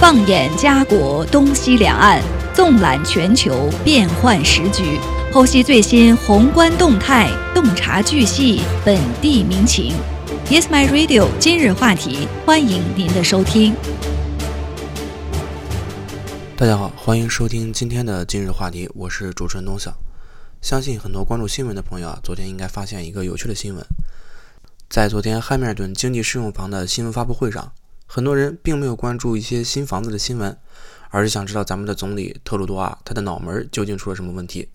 放眼家国东西两岸，纵览全球变幻时局，剖析最新宏观动态，洞察巨细本地民情。Yes, my radio。今日话题，欢迎您的收听。大家好，欢迎收听今天的今日话题，我是主持人东晓。相信很多关注新闻的朋友啊，昨天应该发现一个有趣的新闻。在昨天汉密尔顿经济适用房的新闻发布会上，很多人并没有关注一些新房子的新闻，而是想知道咱们的总理特鲁多啊，他的脑门究竟出了什么问题。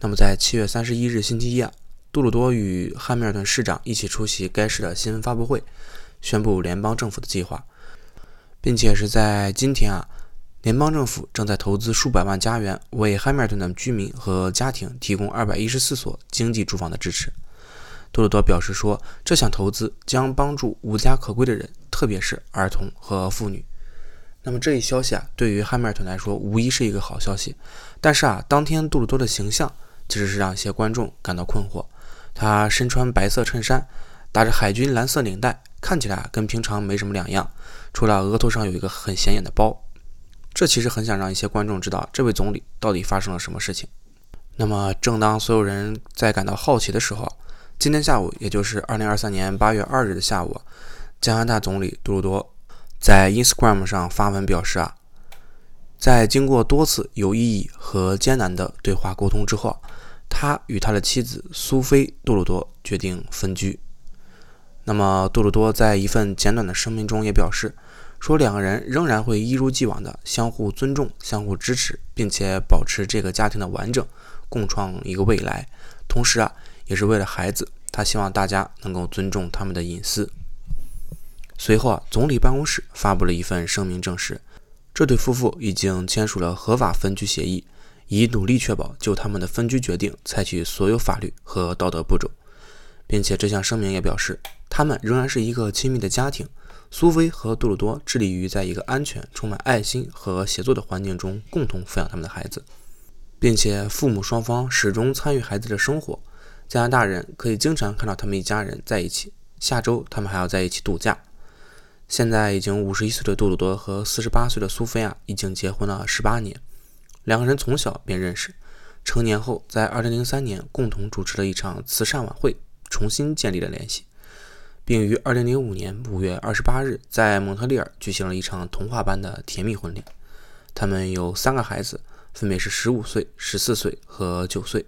那么在七月三十一日星期一啊，杜鲁多与汉密尔顿市长一起出席该市的新闻发布会，宣布联邦政府的计划，并且是在今天啊，联邦政府正在投资数百万加元，为汉密尔顿的居民和家庭提供二百一十四所经济住房的支持。杜鲁多表示说，这项投资将帮助无家可归的人，特别是儿童和妇女。那么这一消息啊，对于汉密尔顿来说无疑是一个好消息。但是啊，当天杜鲁多的形象其实是让一些观众感到困惑。他身穿白色衬衫，打着海军蓝色领带，看起来跟平常没什么两样，除了额头上有一个很显眼的包。这其实很想让一些观众知道，这位总理到底发生了什么事情。那么，正当所有人在感到好奇的时候，今天下午，也就是二零二三年八月二日的下午，加拿大总理杜鲁多在 Instagram 上发文表示啊，在经过多次有意义和艰难的对话沟通之后，他与他的妻子苏菲·杜鲁多决定分居。那么，杜鲁多在一份简短的声明中也表示，说两个人仍然会一如既往的相互尊重、相互支持，并且保持这个家庭的完整，共创一个未来。同时啊。也是为了孩子，他希望大家能够尊重他们的隐私。随后啊，总理办公室发布了一份声明，证实这对夫妇已经签署了合法分居协议，以努力确保就他们的分居决定采取所有法律和道德步骤，并且这项声明也表示，他们仍然是一个亲密的家庭。苏菲和杜鲁多致力于在一个安全、充满爱心和协作的环境中共同抚养他们的孩子，并且父母双方始终参与孩子的生活。加拿大人可以经常看到他们一家人在一起。下周他们还要在一起度假。现在已经五十一岁的杜鲁多和四十八岁的苏菲亚已经结婚了十八年，两个人从小便认识，成年后在二零零三年共同主持了一场慈善晚会，重新建立了联系，并于二零零五年五月二十八日在蒙特利尔举行了一场童话般的甜蜜婚礼。他们有三个孩子，分别是十五岁、十四岁和九岁。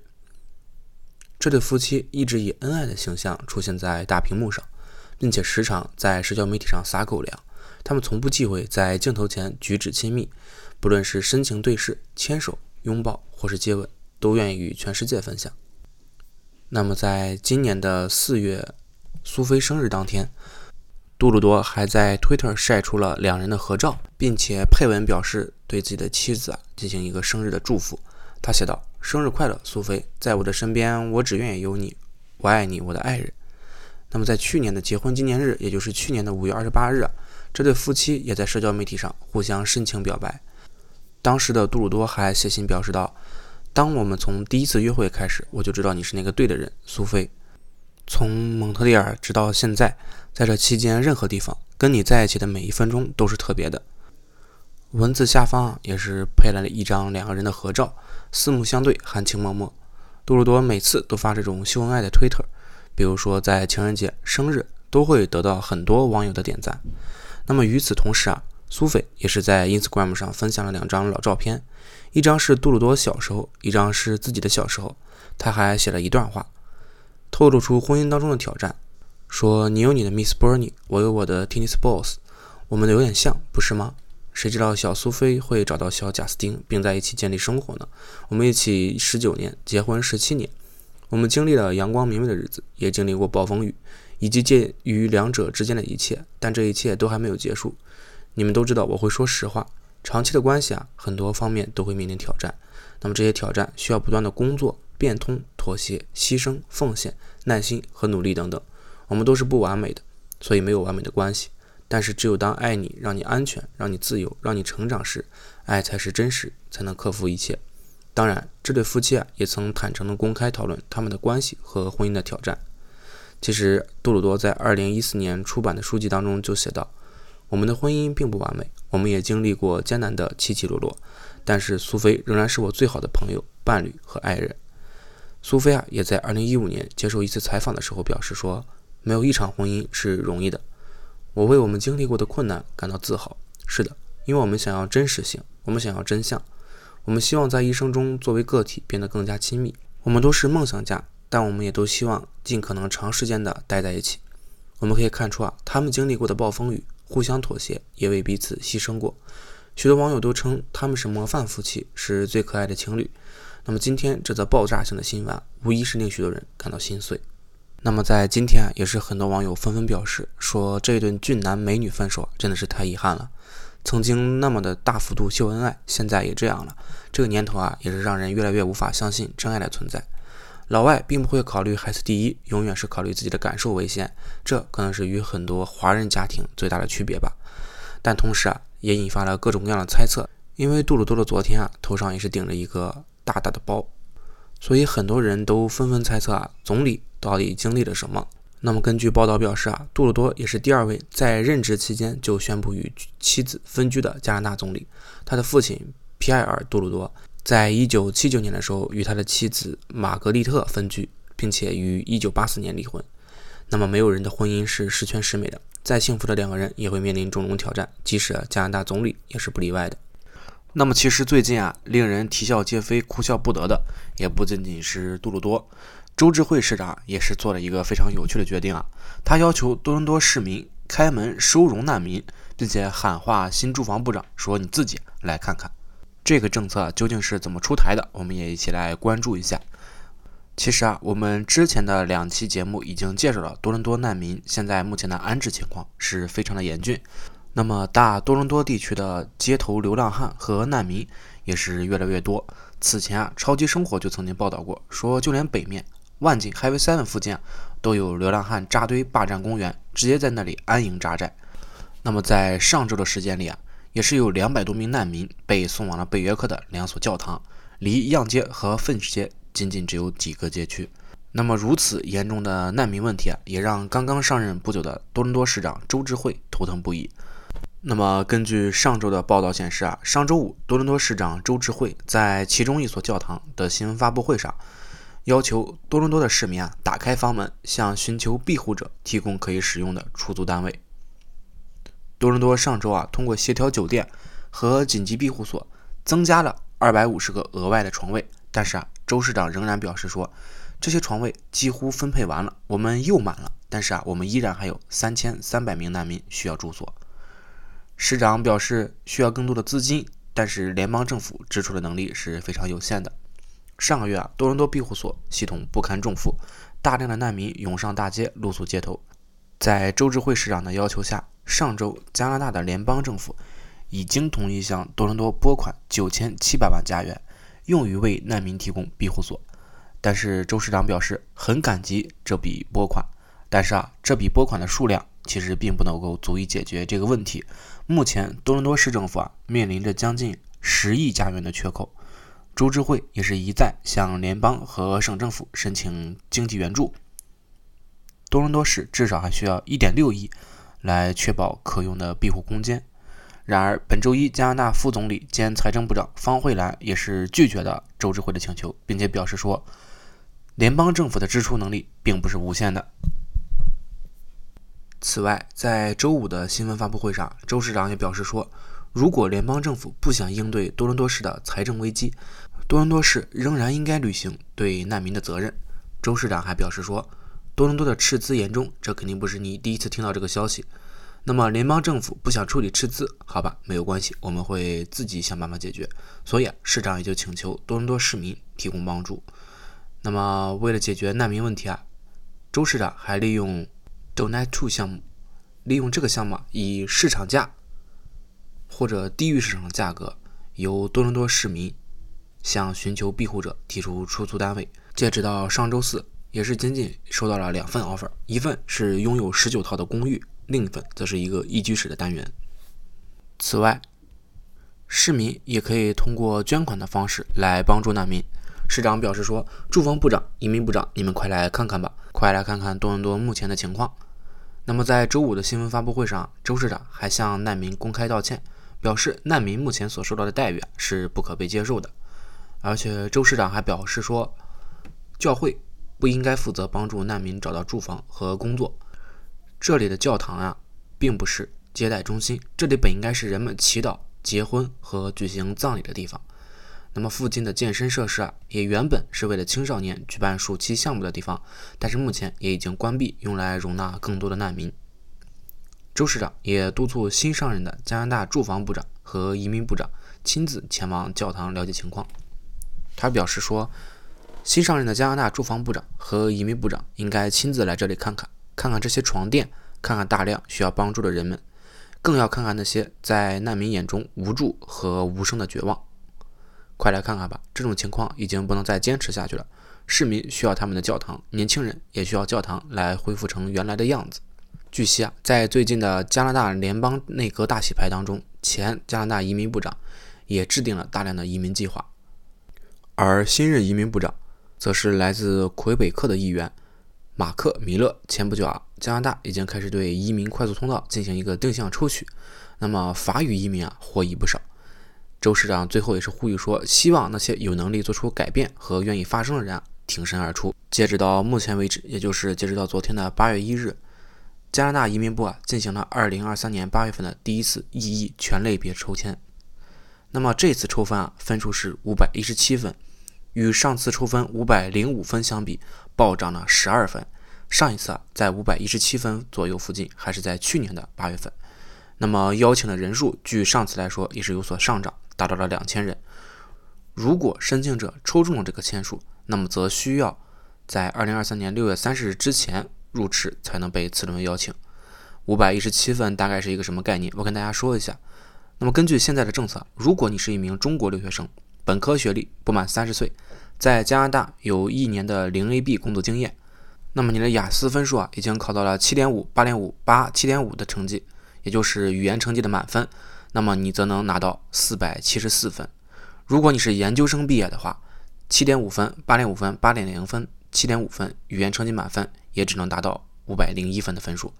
这对夫妻一直以恩爱的形象出现在大屏幕上，并且时常在社交媒体上撒狗粮。他们从不忌讳在镜头前举止亲密，不论是深情对视、牵手、拥抱或是接吻，都愿意与全世界分享。那么，在今年的四月，苏菲生日当天，杜鲁多还在 Twitter 晒出了两人的合照，并且配文表示对自己的妻子啊进行一个生日的祝福。他写道。生日快乐，苏菲！在我的身边，我只愿意有你。我爱你，我的爱人。那么，在去年的结婚纪念日，也就是去年的五月二十八日，这对夫妻也在社交媒体上互相深情表白。当时的杜鲁多还写信表示道：“当我们从第一次约会开始，我就知道你是那个对的人，苏菲。从蒙特利尔直到现在，在这期间，任何地方跟你在一起的每一分钟都是特别的。”文字下方也是配来了一张两个人的合照，四目相对，含情脉脉。杜鲁多每次都发这种秀恩爱的推特，比如说在情人节、生日，都会得到很多网友的点赞。那么与此同时啊，苏菲也是在 Instagram 上分享了两张老照片，一张是杜鲁多小时候，一张是自己的小时候。他还写了一段话，透露出婚姻当中的挑战，说：“你有你的 Miss Bernie，我有我的 Tennis Balls，我们有点像，不是吗？”谁知道小苏菲会找到小贾斯汀，并在一起建立生活呢？我们一起十九年，结婚十七年，我们经历了阳光明媚的日子，也经历过暴风雨，以及介于两者之间的一切。但这一切都还没有结束。你们都知道我会说实话。长期的关系啊，很多方面都会面临挑战。那么这些挑战需要不断的工作、变通、妥协、牺牲、奉献、耐心和努力等等。我们都是不完美的，所以没有完美的关系。但是，只有当爱你、让你安全、让你自由、让你成长时，爱才是真实，才能克服一切。当然，这对夫妻啊，也曾坦诚地公开讨论他们的关系和婚姻的挑战。其实，杜鲁多在2014年出版的书籍当中就写道：“我们的婚姻并不完美，我们也经历过艰难的起起落落，但是苏菲仍然是我最好的朋友、伴侣和爱人。苏菲啊，也在2015年接受一次采访的时候表示说：“没有一场婚姻是容易的。我为我们经历过的困难感到自豪。是的，因为我们想要真实性，我们想要真相，我们希望在一生中作为个体变得更加亲密。我们都是梦想家，但我们也都希望尽可能长时间的待在一起。我们可以看出啊，他们经历过的暴风雨。”互相妥协，也为彼此牺牲过。许多网友都称他们是模范夫妻，是最可爱的情侣。那么今天这则爆炸性的新闻，无疑是令许多人感到心碎。那么在今天啊，也是很多网友纷纷表示说，这一对俊男美女分手真的是太遗憾了。曾经那么的大幅度秀恩爱，现在也这样了。这个年头啊，也是让人越来越无法相信真爱的存在。老外并不会考虑孩子第一，永远是考虑自己的感受为先，这可能是与很多华人家庭最大的区别吧。但同时啊，也引发了各种各样的猜测。因为杜鲁多的昨天啊，头上也是顶着一个大大的包，所以很多人都纷纷猜测啊，总理到底经历了什么。那么根据报道表示啊，杜鲁多也是第二位在任职期间就宣布与妻子分居的加拿大总理。他的父亲皮埃尔·杜鲁多。在一九七九年的时候，与他的妻子玛格丽特分居，并且于一九八四年离婚。那么，没有人的婚姻是十全十美的，再幸福的两个人也会面临种种挑战，即使加拿大总理也是不例外的。那么，其实最近啊，令人啼笑皆非、哭笑不得的，也不仅仅是杜鲁多，周志慧市长也是做了一个非常有趣的决定啊，他要求多伦多市民开门收容难民，并且喊话新住房部长说：“你自己来看看。”这个政策究竟是怎么出台的？我们也一起来关注一下。其实啊，我们之前的两期节目已经介绍了多伦多难民现在目前的安置情况是非常的严峻。那么大多伦多地区的街头流浪汉和难民也是越来越多。此前啊，超级生活就曾经报道过，说就连北面万景 Highway Seven 附近啊都有流浪汉扎堆霸占公园，直接在那里安营扎寨。那么在上周的时间里啊。也是有两百多名难民被送往了北约克的两所教堂，离样街和粪池街仅仅只有几个街区。那么如此严重的难民问题啊，也让刚刚上任不久的多伦多市长周志慧头疼不已。那么根据上周的报道显示啊，上周五多伦多市长周志慧在其中一所教堂的新闻发布会上，要求多伦多的市民啊打开房门，向寻求庇护者提供可以使用的出租单位。多伦多上周啊，通过协调酒店和紧急庇护所，增加了二百五十个额外的床位。但是啊，周市长仍然表示说，这些床位几乎分配完了，我们又满了。但是啊，我们依然还有三千三百名难民需要住所。市长表示需要更多的资金，但是联邦政府支出的能力是非常有限的。上个月啊，多伦多庇护所系统不堪重负，大量的难民涌上大街，露宿街头。在周志慧市长的要求下。上周，加拿大的联邦政府已经同意向多伦多拨款九千七百万加元，用于为难民提供庇护所。但是周市长表示很感激这笔拨款，但是啊，这笔拨款的数量其实并不能够足以解决这个问题。目前多伦多市政府啊面临着将近十亿加元的缺口，周志慧也是一再向联邦和省政府申请经济援助。多伦多市至少还需要一点六亿。来确保可用的庇护空间。然而，本周一，加拿大副总理兼财政部长方慧兰也是拒绝了周志慧的请求，并且表示说，联邦政府的支出能力并不是无限的。此外，在周五的新闻发布会上，周市长也表示说，如果联邦政府不想应对多伦多市的财政危机，多伦多市仍然应该履行对难民的责任。周市长还表示说。多伦多的赤字严重，这肯定不是你第一次听到这个消息。那么联邦政府不想处理赤字，好吧，没有关系，我们会自己想办法解决。所以啊市长也就请求多伦多市民提供帮助。那么为了解决难民问题啊，周市长还利用 Donate To 项目，利用这个项目以市场价或者低于市场价格，由多伦多市民向寻求庇护者提出出租单位。截止到上周四。也是仅仅收到了两份 offer，一份是拥有十九套的公寓，另一份则是一个一居室的单元。此外，市民也可以通过捐款的方式来帮助难民。市长表示说：“住房部长、移民部长，你们快来看看吧，快来看看多伦多目前的情况。”那么在周五的新闻发布会上，周市长还向难民公开道歉，表示难民目前所受到的待遇是不可被接受的。而且周市长还表示说，教会不应该负责帮助难民找到住房和工作。这里的教堂啊，并不是接待中心，这里本应该是人们祈祷、结婚和举行葬礼的地方。那么附近的健身设施啊，也原本是为了青少年举办暑期项目的地方，但是目前也已经关闭，用来容纳更多的难民。周市长也督促新上任的加拿大住房部长和移民部长亲自前往教堂了解情况。他表示说，新上任的加拿大住房部长和移民部长应该亲自来这里看看，看看这些床垫，看看大量需要帮助的人们，更要看看那些在难民眼中无助和无声的绝望。快来看看吧！这种情况已经不能再坚持下去了。市民需要他们的教堂，年轻人也需要教堂来恢复成原来的样子。据悉啊，在最近的加拿大联邦内阁大洗牌当中，前加拿大移民部长也制定了大量的移民计划。而新任移民部长则是来自魁北克的议员马克·米勒。前不久啊，加拿大已经开始对移民快速通道进行一个定向抽取，那么法语移民啊获益不少。周市长最后也是呼吁说，希望那些有能力做出改变和愿意发声的人啊挺身而出。截止到目前为止，也就是截止到昨天的八月一日，加拿大移民部啊进行了二零二三年八月份的第一次异议全类别抽签。那么这次抽分啊分数是五百一十七分，与上次抽分五百零五分相比，暴涨了十二分。上一次啊在五百一十七分左右附近，还是在去年的八月份。那么邀请的人数，据上次来说也是有所上涨。达到了两千人。如果申请者抽中了这个签数，那么则需要在二零二三年六月三十日之前入池才能被次轮邀请。五百一十七分大概是一个什么概念？我跟大家说一下。那么根据现在的政策，如果你是一名中国留学生，本科学历，不满三十岁，在加拿大有一年的零 AB 工作经验，那么你的雅思分数啊已经考到了七点五、八点五、八、七点五的成绩，也就是语言成绩的满分。那么你则能拿到四百七十四分。如果你是研究生毕业的话，七点五分、八点五分、八点零分、七点五分，语言成绩满分也只能达到五百零一分的分数。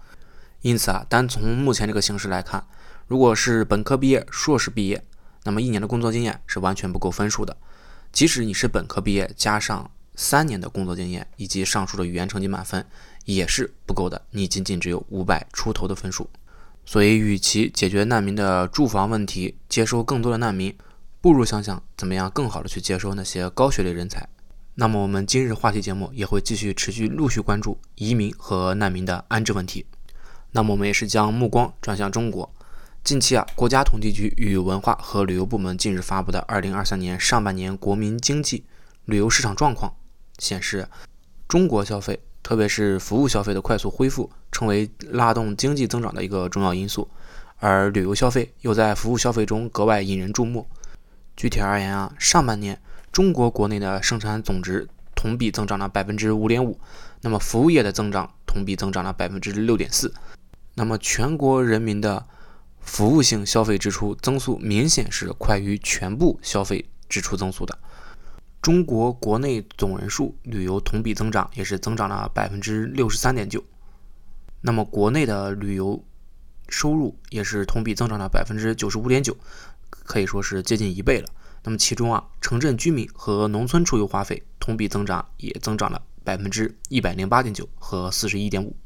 因此啊，单从目前这个形势来看，如果是本科毕业、硕士毕业，那么一年的工作经验是完全不够分数的。即使你是本科毕业加上三年的工作经验以及上述的语言成绩满分，也是不够的。你仅仅只有五百出头的分数。所以，与其解决难民的住房问题，接收更多的难民，不如想想怎么样更好的去接收那些高学历人才。那么，我们今日话题节目也会继续持续陆续关注移民和难民的安置问题。那么，我们也是将目光转向中国。近期啊，国家统计局与文化和旅游部门近日发布的二零二三年上半年国民经济旅游市场状况显示，中国消费。特别是服务消费的快速恢复，成为拉动经济增长的一个重要因素，而旅游消费又在服务消费中格外引人注目。具体而言啊，上半年中国国内的生产总值同比增长了百分之五点五，那么服务业的增长同比增长了百分之六点四，那么全国人民的服务性消费支出增速明显是快于全部消费支出增速的。中国国内总人数旅游同比增长也是增长了百分之六十三点九，那么国内的旅游收入也是同比增长了百分之九十五点九，可以说是接近一倍了。那么其中啊，城镇居民和农村出游花费同比增长也增长了百分之一百零八点九和四十一点五。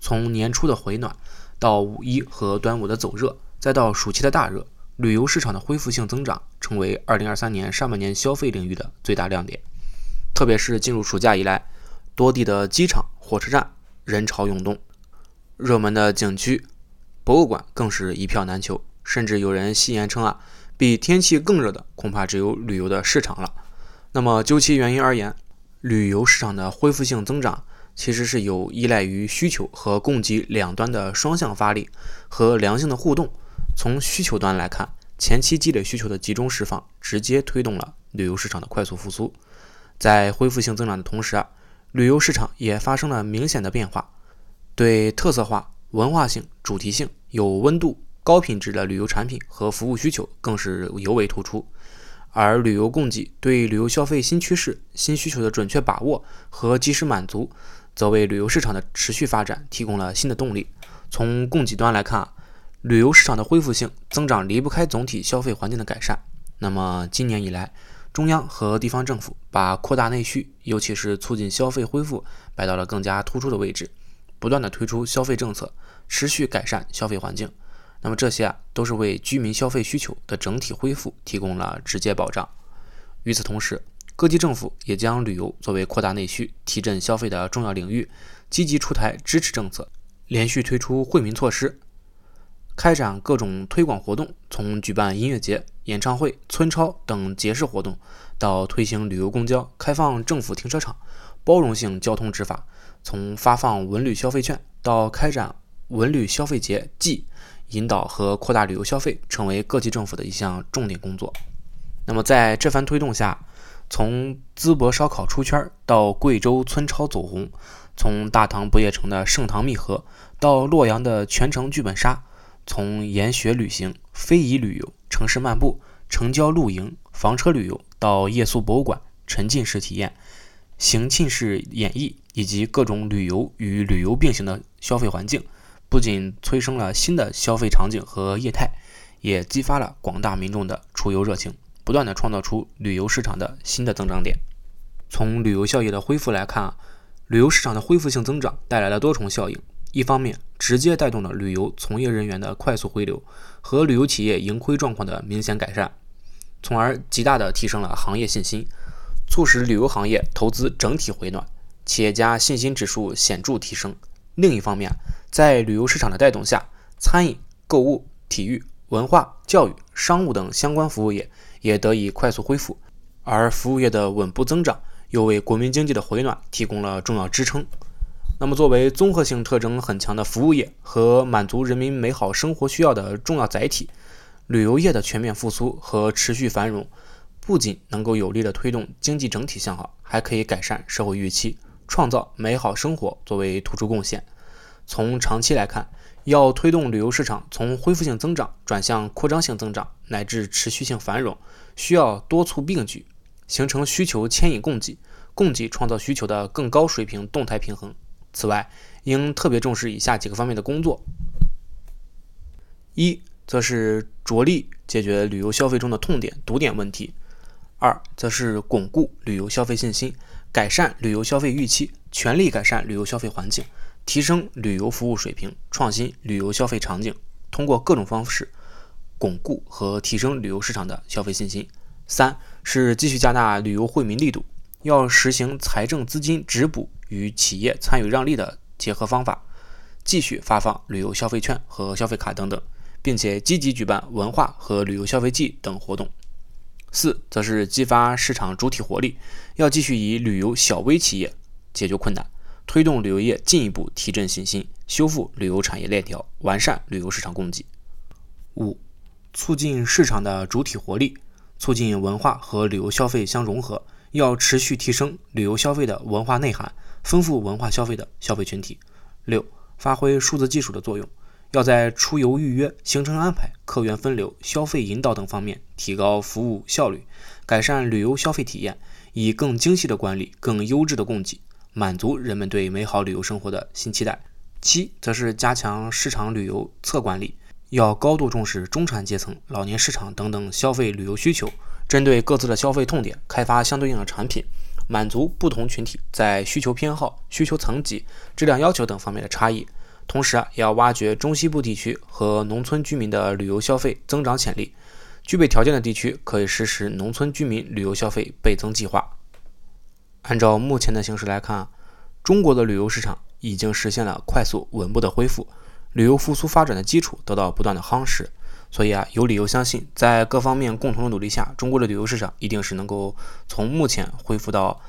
从年初的回暖到五一和端午的走热，再到暑期的大热。旅游市场的恢复性增长成为2023年上半年消费领域的最大亮点，特别是进入暑假以来，多地的机场、火车站人潮涌动，热门的景区、博物馆更是一票难求，甚至有人戏言称啊，比天气更热的恐怕只有旅游的市场了。那么究其原因而言，旅游市场的恢复性增长其实是有依赖于需求和供给两端的双向发力和良性的互动。从需求端来看，前期积累需求的集中释放，直接推动了旅游市场的快速复苏。在恢复性增长的同时啊，旅游市场也发生了明显的变化，对特色化、文化性、主题性、有温度、高品质的旅游产品和服务需求更是尤为突出。而旅游供给对旅游消费新趋势、新需求的准确把握和及时满足，则为旅游市场的持续发展提供了新的动力。从供给端来看，旅游市场的恢复性增长离不开总体消费环境的改善。那么今年以来，中央和地方政府把扩大内需，尤其是促进消费恢复，摆到了更加突出的位置，不断的推出消费政策，持续改善消费环境。那么这些啊，都是为居民消费需求的整体恢复提供了直接保障。与此同时，各级政府也将旅游作为扩大内需、提振消费的重要领域，积极出台支持政策，连续推出惠民措施，开展各种推广活动，从举办音乐节、演唱会、村超等节式活动，到推行旅游公交、开放政府停车场、包容性交通执法；从发放文旅消费券到开展文旅消费节季。引导和扩大旅游消费，成为各级政府的一项重点工作。那么，在这番推动下，从淄博烧烤出圈到贵州村超走红，从大唐不夜城的盛唐密合到洛阳的全城剧本杀，从研学旅行、非遗旅游、城市漫步、城郊露营、房车旅游到夜宿博物馆、沉浸式体验、行浸式演绎，以及各种旅游与旅游并行的消费环境。不仅催生了新的消费场景和业态，也激发了广大民众的出游热情，不断的创造出旅游市场的新的增长点。从旅游效益的恢复来看啊，旅游市场的恢复性增长带来了多重效应。一方面，直接带动了旅游从业人员的快速回流和旅游企业盈亏状况的明显改善，从而极大的提升了行业信心，促使旅游行业投资整体回暖，企业家信心指数显著提升。另一方面，在旅游市场的带动下，餐饮、购物、体育、文化、教育、商务等相关服务业也得以快速恢复，而服务业的稳步增长又为国民经济的回暖提供了重要支撑。那么，作为综合性特征很强的服务业和满足人民美好生活需要的重要载体，旅游业的全面复苏和持续繁荣，不仅能够有力地推动经济整体向好，还可以改善社会预期，创造美好生活作为突出贡献。从长期来看，要推动旅游市场从恢复性增长转向扩张性增长乃至持续性繁荣，需要多促并举，形成需求牵引供给、供给创造需求的更高水平动态平衡。此外，应特别重视以下几个方面的工作：一，则是着力解决旅游消费中的痛点、堵点问题；二，则是巩固旅游消费信心，改善旅游消费预期，全力改善旅游消费环境。提升旅游服务水平，创新旅游消费场景，通过各种方式巩固和提升旅游市场的消费信心。三是继续加大旅游惠民力度，要实行财政资金直补与企业参与让利的结合方法，继续发放旅游消费券和消费卡等等，并且积极举办文化和旅游消费季等活动。四则是激发市场主体活力，要继续以旅游小微企业解决困难。推动旅游业进一步提振信心，修复旅游产业链条，完善旅游市场供给。五、促进市场的主体活力，促进文化和旅游消费相融合，要持续提升旅游消费的文化内涵，丰富文化消费的消费群体。六、发挥数字技术的作用，要在出游预约、行程安排、客源分流、消费引导等方面提高服务效率，改善旅游消费体验，以更精细的管理更优质的供给。满足人们对美好旅游生活的新期待。七，则是加强市场旅游侧管理，要高度重视中产阶层、老年市场等等消费旅游需求，针对各自的消费痛点，开发相对应的产品，满足不同群体在需求偏好、需求层级、质量要求等方面的差异。同时啊，也要挖掘中西部地区和农村居民的旅游消费增长潜力，具备条件的地区可以实施农村居民旅游消费倍增计划。按照目前的形势来看，中国的旅游市场已经实现了快速稳步的恢复，旅游复苏发展的基础得到不断的夯实。所以啊，有理由相信，在各方面共同的努力下，中国的旅游市场一定是能够从目前恢复到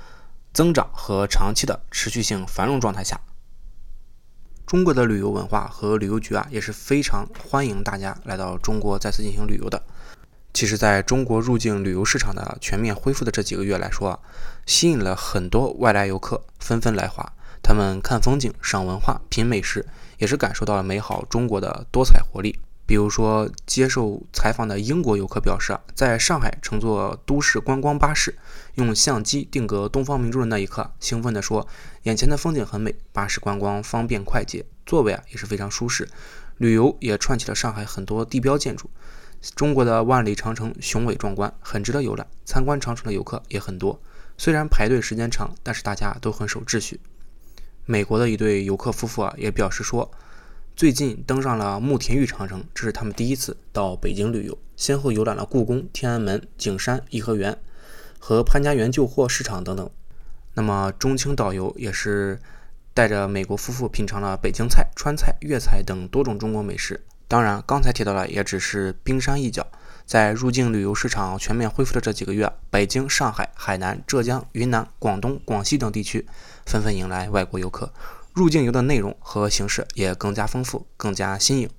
增长和长期的持续性繁荣状态下。中国的旅游文化和旅游局啊，也是非常欢迎大家来到中国再次进行旅游的。其实，在中国入境旅游市场的全面恢复的这几个月来说啊，吸引了很多外来游客纷纷来华。他们看风景、赏文化、品美食，也是感受到了美好中国的多彩活力。比如说，接受采访的英国游客表示啊，在上海乘坐都市观光巴士，用相机定格东方明珠的那一刻，兴奋地说：“眼前的风景很美，巴士观光方便快捷，座位啊也是非常舒适。旅游也串起了上海很多地标建筑。中国的万里长城雄伟壮观，很值得游览。参观长城的游客也很多，虽然排队时间长，但是大家都很守秩序。”美国的一对游客夫妇啊也表示说。最近登上了慕田峪长城，这是他们第一次到北京旅游，先后游览了故宫、天安门、景山、颐和园和潘家园旧货市场等等。那么中青导游也是带着美国夫妇品尝了北京菜、川菜、粤菜等多种中国美食。当然，刚才提到的也只是冰山一角。在入境旅游市场全面恢复的这几个月，北京、上海、海南、浙江、云南、广东、广西等地区纷纷迎来外国游客。入境游的内容和形式也更加丰富、更加新颖。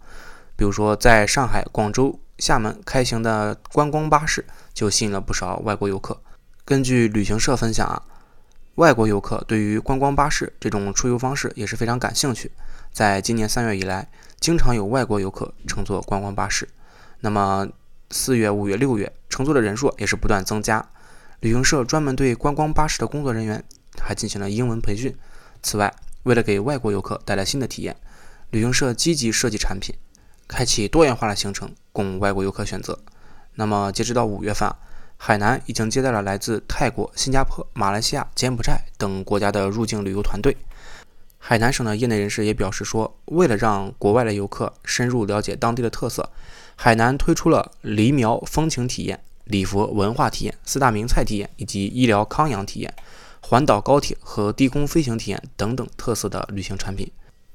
比如说，在上海、广州、厦门开行的观光巴士就吸引了不少外国游客。根据旅行社分享啊，外国游客对于观光巴士这种出游方式也是非常感兴趣。在今年三月以来，经常有外国游客乘坐观光巴士。那么四月、五月、六月乘坐的人数也是不断增加。旅行社专门对观光巴士的工作人员还进行了英文培训。此外，为了给外国游客带来新的体验，旅行社积极设计产品，开启多元化的行程供外国游客选择。那么，截止到五月份，海南已经接待了来自泰国、新加坡、马来西亚、柬埔寨等国家的入境旅游团队。海南省的业内人士也表示说，为了让国外的游客深入了解当地的特色，海南推出了黎苗风情体验、礼佛文化体验、四大名菜体验以及医疗康养体验。环岛高铁和低空飞行体验等等特色的旅行产品。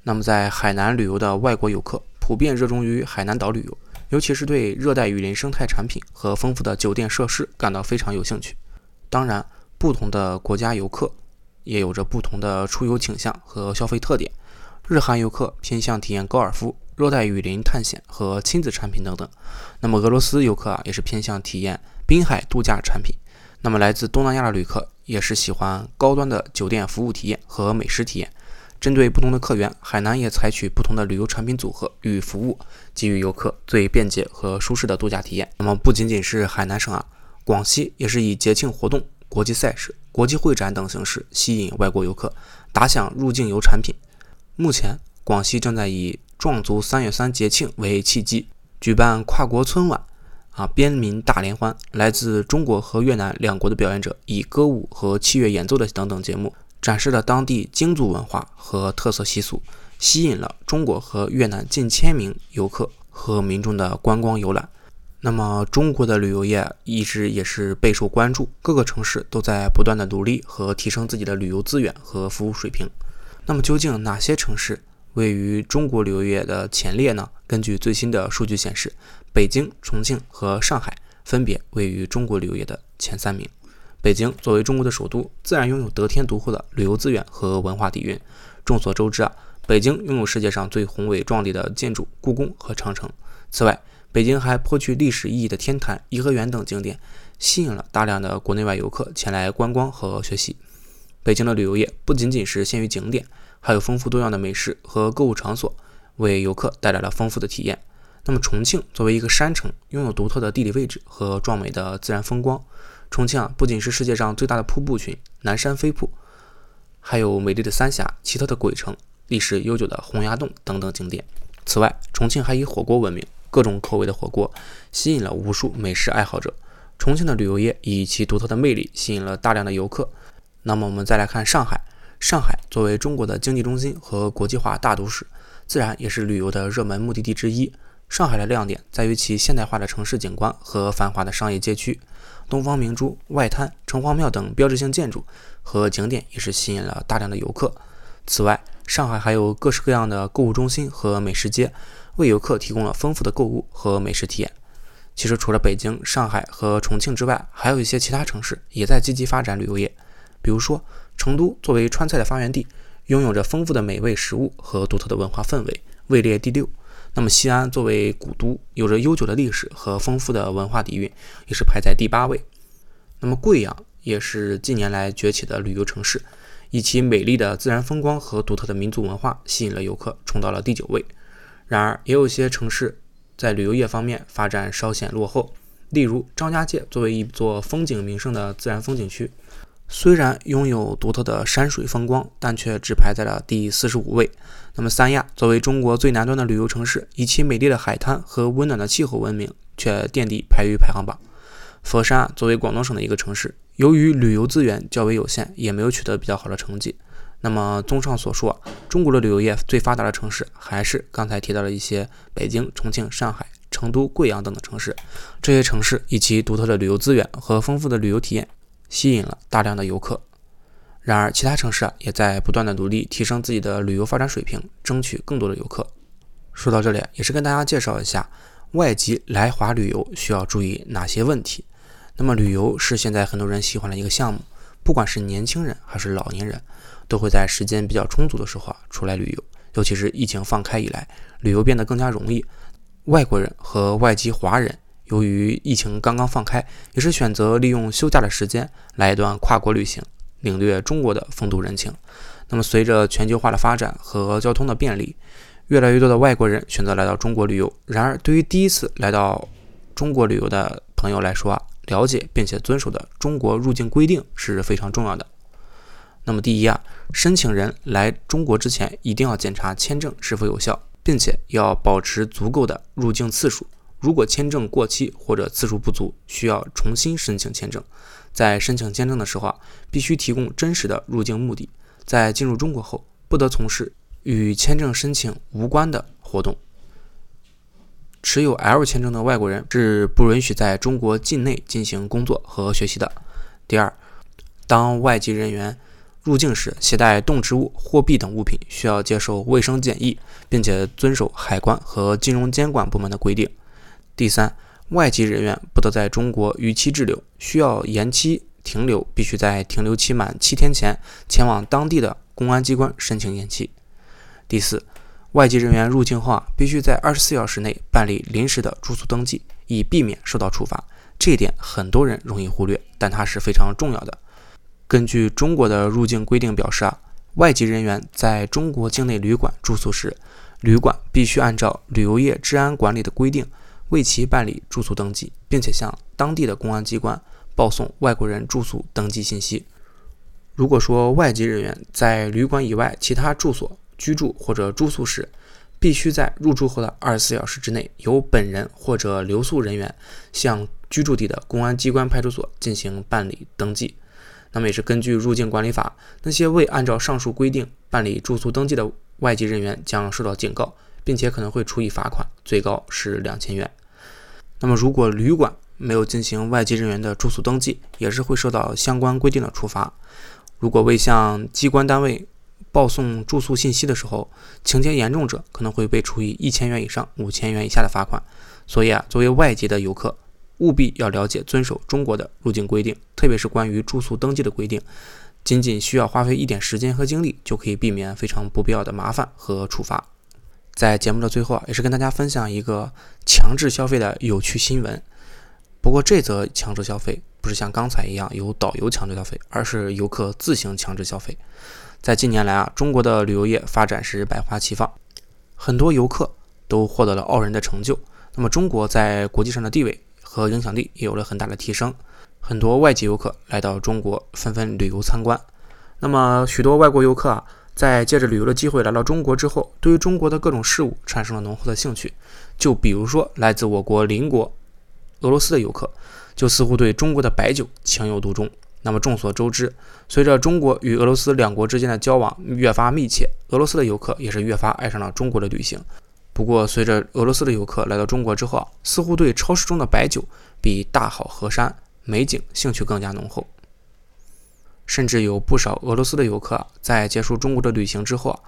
那么，在海南旅游的外国游客普遍热衷于海南岛旅游，尤其是对热带雨林生态产品和丰富的酒店设施感到非常有兴趣。当然，不同的国家游客也有着不同的出游倾向和消费特点。日韩游客偏向体验高尔夫、热带雨林探险和亲子产品等等。那么，俄罗斯游客啊，也是偏向体验滨海度假产品。那么，来自东南亚的旅客也是喜欢高端的酒店服务体验和美食体验。针对不同的客源，海南也采取不同的旅游产品组合与服务，给予游客最便捷和舒适的度假体验。那么，不仅仅是海南省啊，广西也是以节庆活动、国际赛事、国际会展等形式吸引外国游客，打响入境游产品。目前，广西正在以壮族三月三节庆为契机，举办跨国春晚。啊，边民大联欢，来自中国和越南两国的表演者以歌舞和器乐演奏的等等节目，展示了当地京族文化和特色习俗，吸引了中国和越南近千名游客和民众的观光游览。那么，中国的旅游业一直也是备受关注，各个城市都在不断的努力和提升自己的旅游资源和服务水平。那么，究竟哪些城市位于中国旅游业的前列呢？根据最新的数据显示。北京、重庆和上海分别位于中国旅游业的前三名。北京作为中国的首都，自然拥有得天独厚的旅游资源和文化底蕴。众所周知啊，北京拥有世界上最宏伟壮丽的建筑——故宫和长城。此外，北京还颇具历史意义的天坛、颐和园等景点，吸引了大量的国内外游客前来观光和学习。北京的旅游业不仅仅是限于景点，还有丰富多样的美食和购物场所，为游客带来了丰富的体验。那么，重庆作为一个山城，拥有独特的地理位置和壮美的自然风光。重庆啊，不仅是世界上最大的瀑布群——南山飞瀑，还有美丽的三峡、奇特的鬼城、历史悠久的洪崖洞等等景点。此外，重庆还以火锅闻名，各种口味的火锅吸引了无数美食爱好者。重庆的旅游业以其独特的魅力吸引了大量的游客。那么，我们再来看上海。上海作为中国的经济中心和国际化大都市，自然也是旅游的热门目的地之一。上海的亮点在于其现代化的城市景观和繁华的商业街区，东方明珠、外滩、城隍庙等标志性建筑和景点也是吸引了大量的游客。此外，上海还有各式各样的购物中心和美食街，为游客提供了丰富的购物和美食体验。其实，除了北京、上海和重庆之外，还有一些其他城市也在积极发展旅游业。比如说，成都作为川菜的发源地，拥有着丰富的美味食物和独特的文化氛围，位列第六。那么，西安作为古都，有着悠久的历史和丰富的文化底蕴，也是排在第八位。那么，贵阳也是近年来崛起的旅游城市，以其美丽的自然风光和独特的民族文化，吸引了游客，冲到了第九位。然而，也有些城市在旅游业方面发展稍显落后。例如，张家界作为一座风景名胜的自然风景区，虽然拥有独特的山水风光，但却只排在了第四十五位。那么，三亚作为中国最南端的旅游城市，以其美丽的海滩和温暖的气候闻名，却垫底排于排行榜。佛山作为广东省的一个城市，由于旅游资源较为有限，也没有取得比较好的成绩。那么，综上所述，中国的旅游业最发达的城市还是刚才提到的一些北京、重庆、上海。成都、贵阳等等城市，这些城市以其独特的旅游资源和丰富的旅游体验，吸引了大量的游客。然而，其他城市啊，也在不断的努力提升自己的旅游发展水平，争取更多的游客。说到这里，也是跟大家介绍一下，外籍来华旅游需要注意哪些问题。那么，旅游是现在很多人喜欢的一个项目，不管是年轻人还是老年人，都会在时间比较充足的时候啊出来旅游。尤其是疫情放开以来，旅游变得更加容易。外国人和外籍华人，由于疫情刚刚放开，也是选择利用休假的时间来一段跨国旅行，领略中国的风土人情。那么，随着全球化的发展和交通的便利，越来越多的外国人选择来到中国旅游。然而，对于第一次来到中国旅游的朋友来说啊，了解并且遵守的中国入境规定是非常重要的。那么，第一啊，申请人来中国之前一定要检查签证是否有效。并且要保持足够的入境次数。如果签证过期或者次数不足，需要重新申请签证。在申请签证的时候啊，必须提供真实的入境目的。在进入中国后，不得从事与签证申请无关的活动。持有 L 签证的外国人是不允许在中国境内进行工作和学习的。第二，当外籍人员。入境时携带动植物、货币等物品，需要接受卫生检疫，并且遵守海关和金融监管部门的规定。第三，外籍人员不得在中国逾期滞留，需要延期停留，必须在停留期满七天前前往当地的公安机关申请延期。第四，外籍人员入境后啊，必须在二十四小时内办理临时的住宿登记，以避免受到处罚。这一点很多人容易忽略，但它是非常重要的。根据中国的入境规定表示啊，外籍人员在中国境内旅馆住宿时，旅馆必须按照旅游业治安管理的规定为其办理住宿登记，并且向当地的公安机关报送外国人住宿登记信息。如果说外籍人员在旅馆以外其他住所居住或者住宿时，必须在入住后的二十四小时之内，由本人或者留宿人员向居住地的公安机关派出所进行办理登记。那么也是根据入境管理法，那些未按照上述规定办理住宿登记的外籍人员将受到警告，并且可能会处以罚款，最高是两千元。那么如果旅馆没有进行外籍人员的住宿登记，也是会受到相关规定的处罚。如果未向机关单位报送住宿信息的时候，情节严重者可能会被处以一千元以上五千元以下的罚款。所以啊，作为外籍的游客。务必要了解遵守中国的入境规定，特别是关于住宿登记的规定。仅仅需要花费一点时间和精力，就可以避免非常不必要的麻烦和处罚。在节目的最后啊，也是跟大家分享一个强制消费的有趣新闻。不过这则强制消费不是像刚才一样由导游强制消费，而是游客自行强制消费。在近年来啊，中国的旅游业发展是百花齐放，很多游客都获得了傲人的成就。那么中国在国际上的地位。和影响力也有了很大的提升，很多外籍游客来到中国纷纷旅游参观。那么，许多外国游客啊，在借着旅游的机会来到中国之后，对于中国的各种事物产生了浓厚的兴趣。就比如说，来自我国邻国俄罗斯的游客，就似乎对中国的白酒情有独钟。那么，众所周知，随着中国与俄罗斯两国之间的交往越发密切，俄罗斯的游客也是越发爱上了中国的旅行。不过，随着俄罗斯的游客来到中国之后啊，似乎对超市中的白酒比大好河山美景兴趣更加浓厚。甚至有不少俄罗斯的游客，在结束中国的旅行之后啊，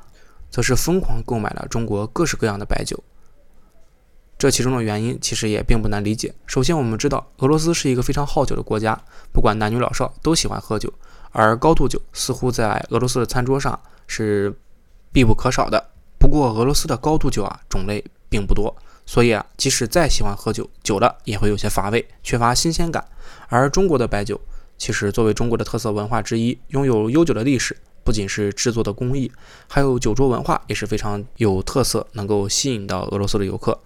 则是疯狂购买了中国各式各样的白酒。这其中的原因其实也并不难理解。首先，我们知道俄罗斯是一个非常好酒的国家，不管男女老少都喜欢喝酒，而高度酒似乎在俄罗斯的餐桌上是必不可少的。不过，俄罗斯的高度酒啊种类并不多，所以啊，即使再喜欢喝酒，久了也会有些乏味，缺乏新鲜感。而中国的白酒，其实作为中国的特色文化之一，拥有悠久的历史，不仅是制作的工艺，还有酒桌文化也是非常有特色，能够吸引到俄罗斯的游客，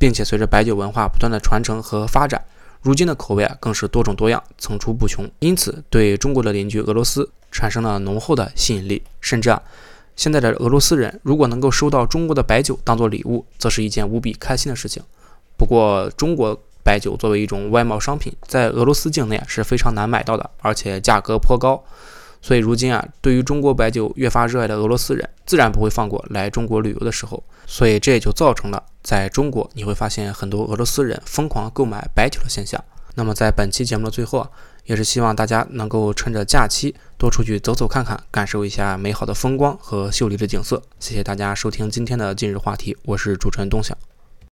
并且随着白酒文化不断的传承和发展，如今的口味啊更是多种多样，层出不穷，因此对中国的邻居俄罗斯产生了浓厚的吸引力。甚至啊，现在的俄罗斯人如果能够收到中国的白酒当做礼物，则是一件无比开心的事情。不过，中国白酒作为一种外贸商品，在俄罗斯境内是非常难买到的，而且价格颇高。所以如今啊，对于中国白酒越发热爱的俄罗斯人，自然不会放过来中国旅游的时候。所以这也就造成了在中国你会发现很多俄罗斯人疯狂购买白酒的现象。那么在本期节目的最后啊，也是希望大家能够趁着假期多出去走走看看，感受一下美好的风光和秀丽的景色。谢谢大家收听今天的今日话题，我是主持人东晓。